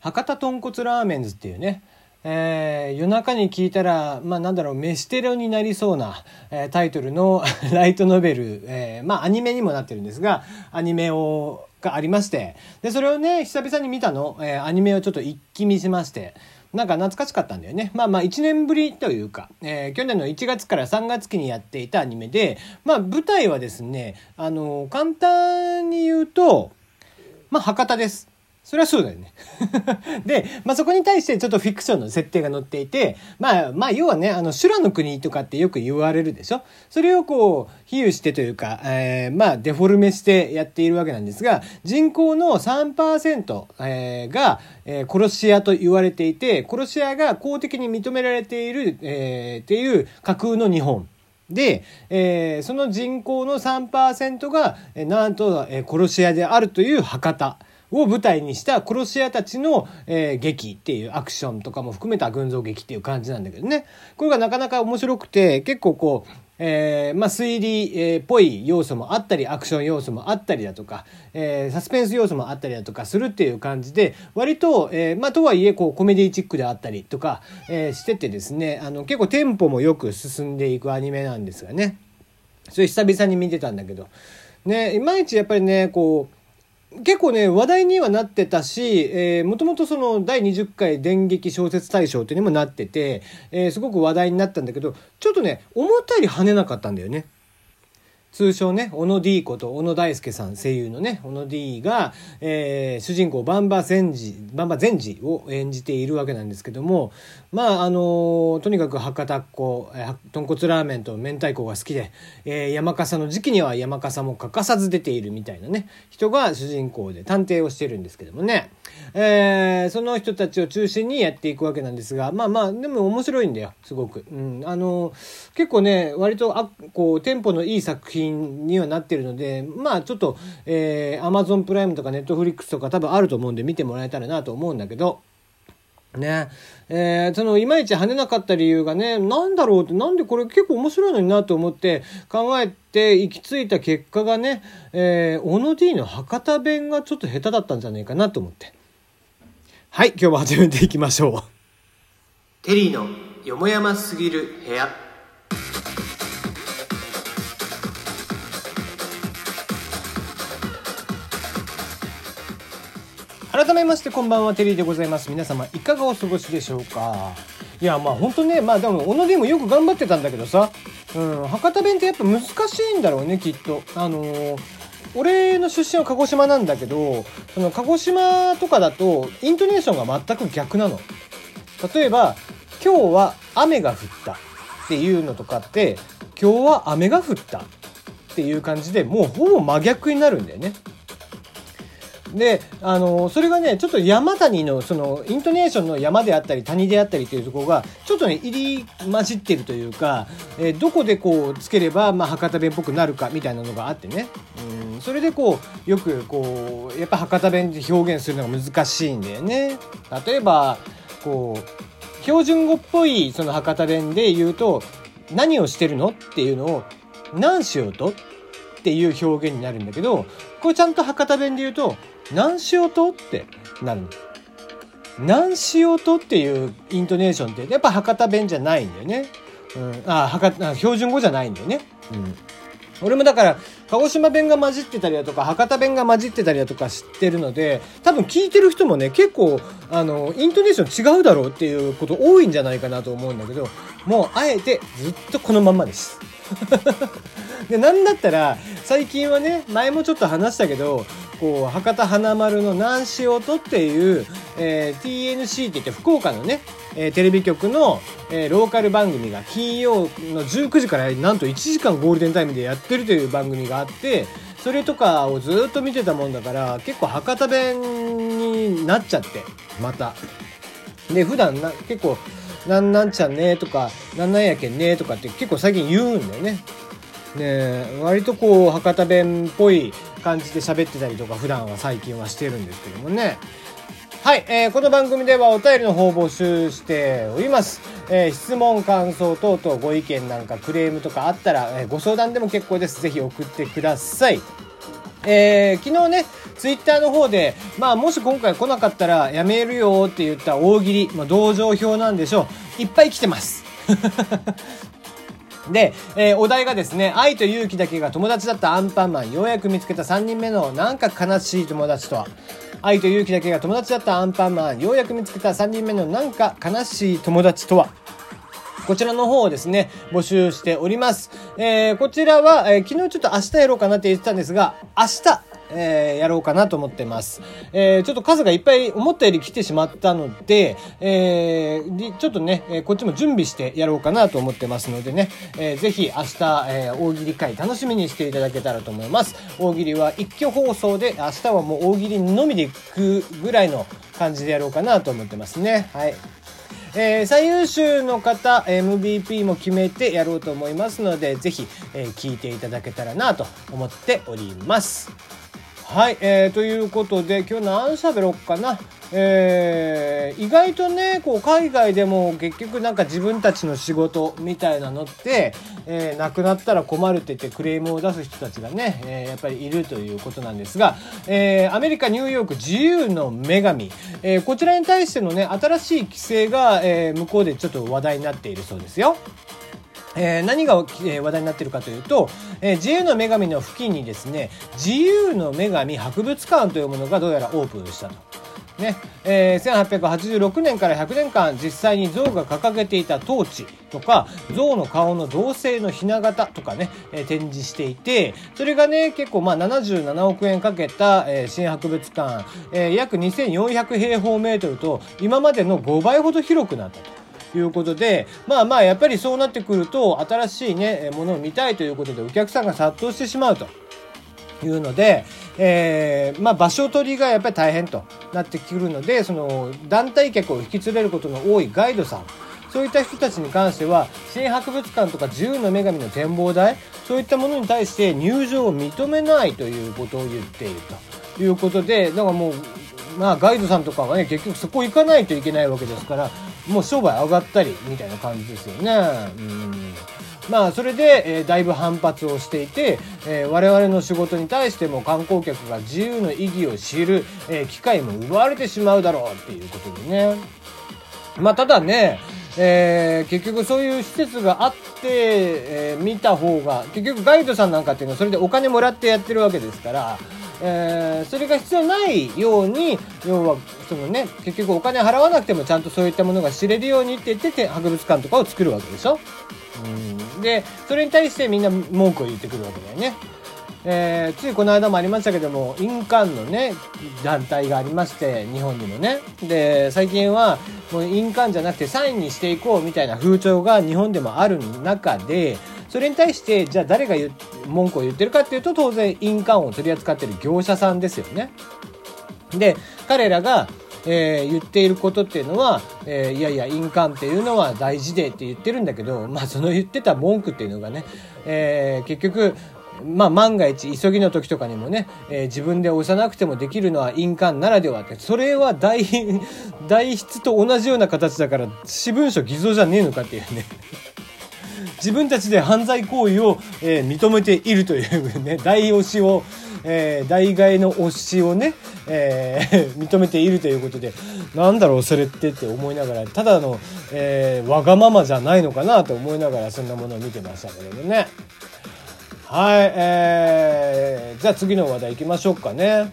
博多豚骨ラーメンズっていうね、えー、夜中に聞いたら、まあなんだろう、飯テロになりそうな、えー、タイトルの ライトノベル、えー、まあアニメにもなってるんですが、アニメを、がありまして、で、それをね、久々に見たの、えー、アニメをちょっと一気見しまして、なんか懐かしかったんだよね。まあまあ1年ぶりというか、えー、去年の1月から3月期にやっていたアニメで、まあ舞台はですね、あのー、簡単に言うと、まあ博多です。それはそうだよね。で、まあ、そこに対してちょっとフィクションの設定が載っていて、まあ、まあ、要はね、あの、修羅の国とかってよく言われるでしょ？それをこう、比喩してというか、えー、まあ、デフォルメしてやっているわけなんですが、人口の3%、えー、が、えー、殺し屋と言われていて、殺し屋が公的に認められている、えー、っていう架空の日本。で、えー、その人口の3%が、えー、なんと、えー、殺し屋であるという博多。を舞台にした殺し屋たちの、えー、劇っていうアクションとかも含めた群像劇っていう感じなんだけどね。これがなかなか面白くて、結構こう、えー、まあ、推理、えー、っぽい要素もあったり、アクション要素もあったりだとか、えー、サスペンス要素もあったりだとかするっていう感じで、割と、えまあ、とはいえ、こう、コメディチックであったりとか、えしててですね、あの、結構テンポもよく進んでいくアニメなんですがね。それ久々に見てたんだけど、ね、いまいちやっぱりね、こう、結構ね、話題にはなってたし、えー、もともとその第20回電撃小説大賞っていうにもなってて、えー、すごく話題になったんだけど、ちょっとね、思ったより跳ねなかったんだよね。通称ね、小野 D こと小野大輔さん、声優のね、小野 D が、えー、主人公バンバ善治、バンバ善治を演じているわけなんですけども、まあ、あのー、とにかく博多っ子、えー、豚骨ラーメンと明太子が好きで、えー、山笠の時期には山笠も欠かさず出ているみたいなね、人が主人公で探偵をしてるんですけどもね、えー、その人たちを中心にやっていくわけなんですが、まあまあ、でも面白いんだよ、すごく。うん、あのー、結構ね、割と、あ、こう、テンポのいい作品品にはなってるので、まあちょっと、えー、Amazon プライムとか Netflix とか多分あると思うんで見てもらえたらなと思うんだけど、ね。えー、その、いまいち跳ねなかった理由がね、なんだろうって、なんでこれ結構面白いのになと思って考えて行き着いた結果がね、えー、小野 D の博多弁がちょっと下手だったんじゃないかなと思って。はい、今日も始めていきましょう。テリーのよもやますぎる部屋。改めましてこんばんはテリーでございます。皆様いかがお過ごしでしょうか？いやまあ本当ねまあでも小野 D もよく頑張ってたんだけどさ、うん、博多弁ってやっぱ難しいんだろうねきっと。あのー、俺の出身は鹿児島なんだけどその鹿児島とかだとイントネーションが全く逆なの。例えば今日は雨が降った。っていうのとかって今日は雨が降った。っていう感じでもうほぼ真逆になるんだよね。で、あの、それがね、ちょっと山谷の、その、イントネーションの山であったり、谷であったりというところが、ちょっとね、入り混じってるというか、えー、どこでこう、つければ、まあ、博多弁っぽくなるか、みたいなのがあってね。うん、それでこう、よく、こう、やっぱ博多弁で表現するのが難しいんだよね。例えば、こう、標準語っぽい、その博多弁で言うと、何をしてるのっていうのを、何しようとっていう表現になるんだけど、これちゃんと博多弁で言うと、何しようとってなるの。何しようとっていうイントネーションって、やっぱ博多弁じゃないんだよね。うん、あ、博多、標準語じゃないんだよね。うん。俺もだから、鹿児島弁が混じってたりだとか、博多弁が混じってたりだとか知ってるので、多分聞いてる人もね、結構、あの、イントネーション違うだろうっていうこと多いんじゃないかなと思うんだけど、もう、あえてずっとこのまんまです。で、なんだったら、最近はね、前もちょっと話したけど、こう博多華丸の南し音っていう、えー、TNC って言って福岡のね、えー、テレビ局の、えー、ローカル番組が金曜の19時からなんと1時間ゴールデンタイムでやってるという番組があってそれとかをずっと見てたもんだから結構博多弁になっちゃってまた。で普段な結構「なんなんちゃんね」とか「なんなんやけんね」とかって結構最近言うんだよね。ね割とこう博多弁っぽい感じで喋ってたりとか普段は最近はしてるんですけどもね。はい、えー、この番組ではお便りの方を募集しております。えー、質問、感想等々ご意見なんかクレームとかあったら、えー、ご相談でも結構です。ぜひ送ってください。えー、昨日ね、ツイッターの方で、まあ、もし今回来なかったらやめるよって言った大喜利、まあ、同情票なんでしょう。いっぱい来てます。で、えー、お題がですね、愛と勇気だけが友達だったアンパンマン、ようやく見つけた3人目のなんか悲しい友達とは。愛と勇気だけが友達だったアンパンマン、ようやく見つけた3人目のなんか悲しい友達とは？こちらの方をですね、募集しております。えー、こちらは、えー、昨日ちょっと明日やろうかなって言ってたんですが、明日、えー、やろうかなと思ってます。えー、ちょっと数がいっぱい思ったより来てしまったので、えー、ちょっとね、えこっちも準備してやろうかなと思ってますのでね、えー、ぜひ明日、え大喜利会楽しみにしていただけたらと思います。大喜利は一挙放送で、明日はもう大喜利のみでいくぐらいの感じでやろうかなと思ってますね。はい。えー、最優秀の方 MVP も決めてやろうと思いますのでぜひ、えー、聞いていただけたらなと思っております。はい、えー、ということで今日何喋ろうかな？えー、意外とねこう海外でも結局なんか自分たちの仕事みたいなのって、えー、なくなったら困るって言ってクレームを出す人たちがね、えー、やっぱりいるということなんですが、えー、アメリカニューヨーク自由の女神、えー、こちらに対してのね新しい規制が、えー、向こうでちょっと話題になっているそうですよ。えー、何が、えー、話題になっているかというと、えー、自由の女神の付近にですね、自由の女神博物館というものがどうやらオープンしたと。ねえー、1886年から100年間実際に象が掲げていたトーチとか象の顔の銅製のひな形とかね、えー、展示していてそれがね結構まあ77億円かけた、えー、新博物館、えー、約2400平方メートルと今までの5倍ほど広くなったと。いうことで、まあまあ、やっぱりそうなってくると、新しいね、ものを見たいということで、お客さんが殺到してしまうと。いうので、えー、まあ、場所取りがやっぱり大変となってくるので、その団体客を引き連れることの多いガイドさん、そういった人たちに関しては、新博物館とか自由の女神の展望台、そういったものに対して入場を認めないということを言っているということで、だからもう、まあガイドさんとかはね、結局そこ行かないといけないわけですから、もう商売上がったりみたいな感じですよね。うんまあそれで、えー、だいぶ反発をしていて、えー、我々の仕事に対しても観光客が自由の意義を知る、えー、機会も奪われてしまうだろうっていうことでね。まあただね、えー、結局そういう施設があって、えー、見た方が結局ガイドさんなんかっていうのはそれでお金もらってやってるわけですから、えー、それが必要ないように要はそのね結局お金払わなくてもちゃんとそういったものが知れるようにって言って博物館とかを作るわけでしょ？うん、でそれに対してみんな文句を言ってくるわけだよね。えー、ついこの間もありましたけども印鑑のね団体がありまして日本にもねで最近はもう印鑑じゃなくてサインにしていこうみたいな風潮が日本でもある中でそれに対してじゃあ誰が文句を言ってるかっていうと当然印鑑を取り扱ってる業者さんですよね。で彼らがえー、言っていることっていうのは、えー、いやいや印鑑っていうのは大事でって言ってるんだけど、まあ、その言ってた文句っていうのがね、えー、結局まあ、万が一急ぎの時とかにもね、えー、自分で押さなくてもできるのは印鑑ならではってそれは代代 筆と同じような形だから私文書偽造じゃねえのかっていうね自分たちで犯罪行為を、えー、認めているというね、大推しを、えー、代替の推しをね、えー、認めているということで、なんだろう、それってって思いながら、ただの、えー、わがままじゃないのかなと思いながら、そんなものを見てましたけれどね。はい、えー、じゃあ次の話題行きましょうかね。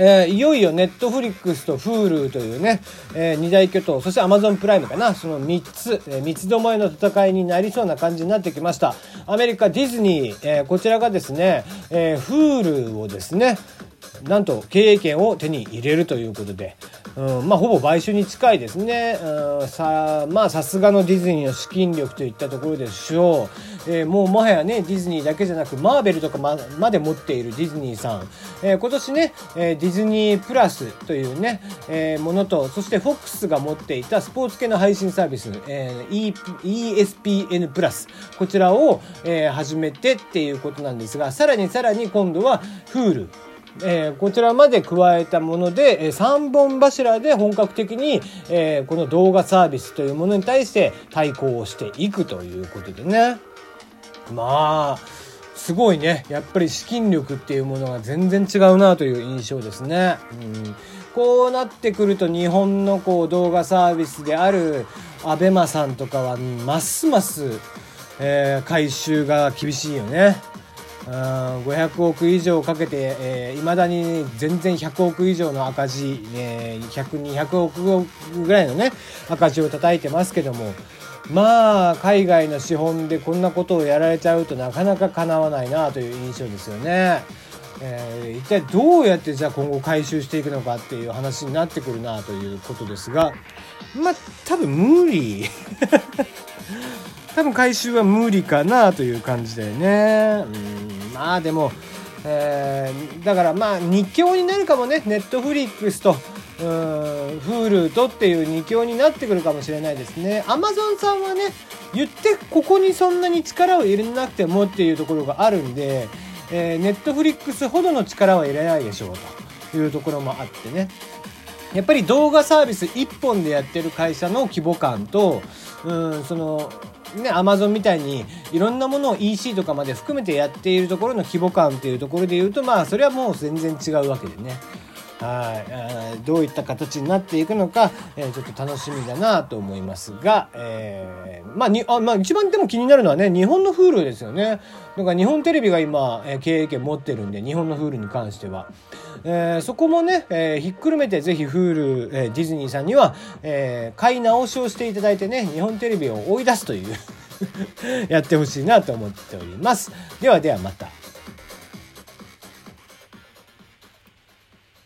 えー、いよいよネットフリックスと Hulu というね、えー、二大巨頭、そして Amazon プライムかな、その3つ、えー、三つどもえの戦いになりそうな感じになってきました。アメリカディズニー、えー、こちらがですね、えー、Hulu をですね、なんと経営権を手に入れるということで、うん、まあほぼ買収に近いですね。うん、さまあさすがのディズニーの資金力といったところでしょう。えー、もうもはやね、ディズニーだけじゃなく、マーベルとかままで持っているディズニーさん。えー、今年ね、えー、ディズニープラスというね、えー、ものと、そして FOX が持っていたスポーツ系の配信サービス、えー、ESPN プラス。こちらを、えー、始めてっていうことなんですが、さらにさらに今度は Hulu。えー、こちらまで加えたもので、えー、3本柱で本格的に、えー、この動画サービスというものに対して対抗をしていくということでね。まあ、すごいねやっぱり資金力っていうものが全然違うなという印象ですね。うんこうなってくると日本のこう動画サービスである ABEMA さんとかはますます、えー、回収が厳しいよね。500億以上かけていま、えー、未だに全然100億以上の赤字、え、100200億ぐらいのね赤字を叩いてますけどもまあ海外の資本でこんなことをやられちゃうとなかなかかなわないなという印象ですよね。えー、一体どうやってじゃあ今後回収していくのかっていう話になってくるなということですがまあ多分無理 多分回収は無理かなという感じだよね。うんまあでも、えー、だからまあ日教になるかもね。ネットフリックスとうん Hulu とっていう2強になってくるかもしれないですね。Amazon さんはね言ってここにそんなに力を入れなくてもっていうところがあるんでえー、ネットフリックスほどの力は入れないでしょうというところもあってね。やっぱり動画サービス1本でやってる会社の規模感とうんそのね、アマゾンみたいにいろんなものを EC とかまで含めてやっているところの規模感っていうところで言うとまあそれはもう全然違うわけでね。はい、どういった形になっていくのか、えー、ちょっと楽しみだなと思いますが、えー、まあにあ、まあ一番でも気になるのはね、日本の Hulu ですよね。だか日本テレビが今、えー、経営権持ってるんで、日本の Hulu に関しては。えー、そこもね、えー、ひっくるめてぜひ Hulu、えー、ディズニーさんには、えー、買い直しをしていただいてね、日本テレビを追い出すという やってほしいなと思っております。ではではまた。